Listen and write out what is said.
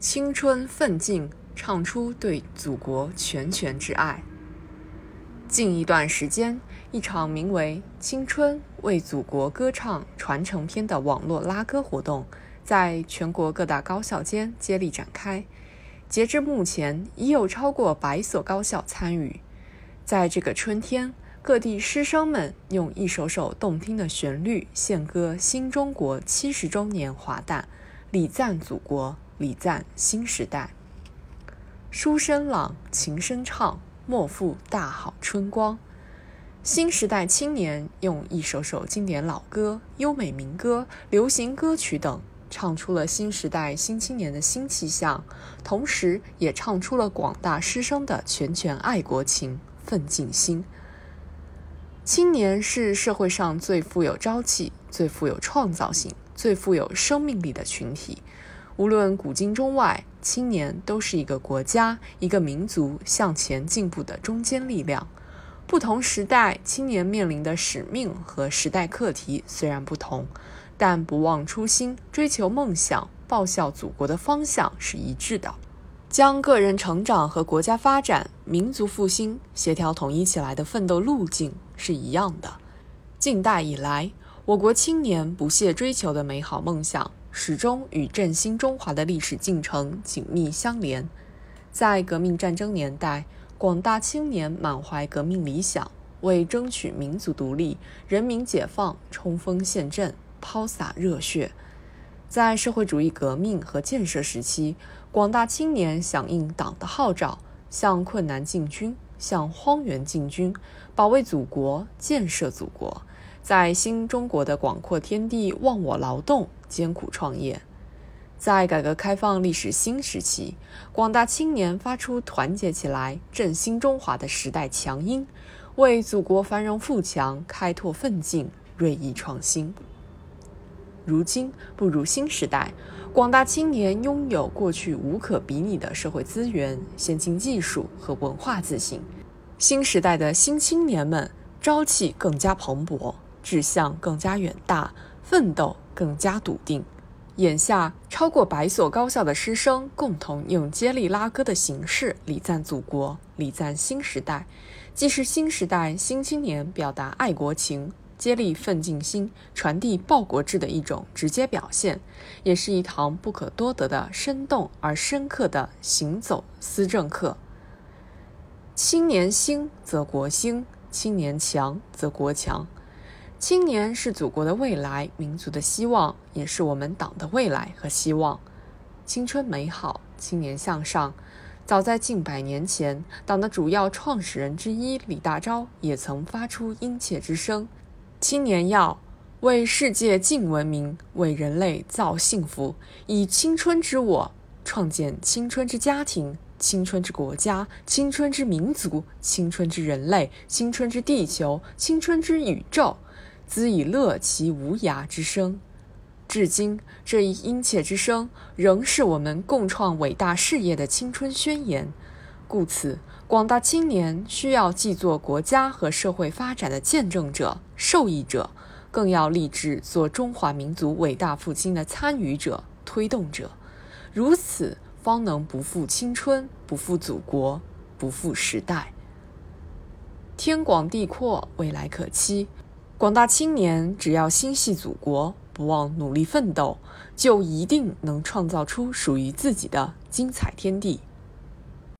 青春奋进，唱出对祖国拳拳之爱。近一段时间，一场名为《青春为祖国歌唱传承篇》的网络拉歌活动，在全国各大高校间接力展开。截至目前，已有超过百所高校参与。在这个春天，各地师生们用一首首动听的旋律献歌新中国七十周年华诞，礼赞祖国，礼赞新时代。书声朗，琴声唱，莫负大好春光。新时代青年用一首首经典老歌、优美民歌、流行歌曲等。唱出了新时代新青年的新气象，同时也唱出了广大师生的拳拳爱国情、奋进心。青年是社会上最富有朝气、最富有创造性、最富有生命力的群体。无论古今中外，青年都是一个国家、一个民族向前进步的中坚力量。不同时代，青年面临的使命和时代课题虽然不同。但不忘初心、追求梦想、报效祖国的方向是一致的，将个人成长和国家发展、民族复兴协调统一起来的奋斗路径是一样的。近代以来，我国青年不懈追求的美好梦想，始终与振兴中华的历史进程紧密相连。在革命战争年代，广大青年满怀革命理想，为争取民族独立、人民解放冲锋陷阵。抛洒热血，在社会主义革命和建设时期，广大青年响应党的号召，向困难进军，向荒原进军，保卫祖国，建设祖国，在新中国的广阔天地忘我劳动，艰苦创业。在改革开放历史新时期，广大青年发出团结起来，振兴中华的时代强音，为祖国繁荣富强开拓奋进，锐意创新。如今步入新时代，广大青年拥有过去无可比拟的社会资源、先进技术和文化自信。新时代的新青年们朝气更加蓬勃，志向更加远大，奋斗更加笃定。眼下，超过百所高校的师生共同用接力拉歌的形式礼赞祖国、礼赞新时代，既是新时代新青年表达爱国情。接力奋进心，传递报国志的一种直接表现，也是一堂不可多得的生动而深刻的行走思政课。青年兴则国兴，青年强则国强。青年是祖国的未来，民族的希望，也是我们党的未来和希望。青春美好，青年向上。早在近百年前，党的主要创始人之一李大钊也曾发出殷切之声。青年要为世界尽文明，为人类造幸福，以青春之我创建青春之家庭、青春之国家、青春之民族、青春之人类、青春之地球、青春之宇宙，兹以乐其无涯之声。至今，这一殷切之声仍是我们共创伟大事业的青春宣言。故此。广大青年需要既做国家和社会发展的见证者、受益者，更要立志做中华民族伟大复兴的参与者、推动者。如此，方能不负青春，不负祖国，不负时代。天广地阔，未来可期。广大青年只要心系祖国，不忘努力奋斗，就一定能创造出属于自己的精彩天地。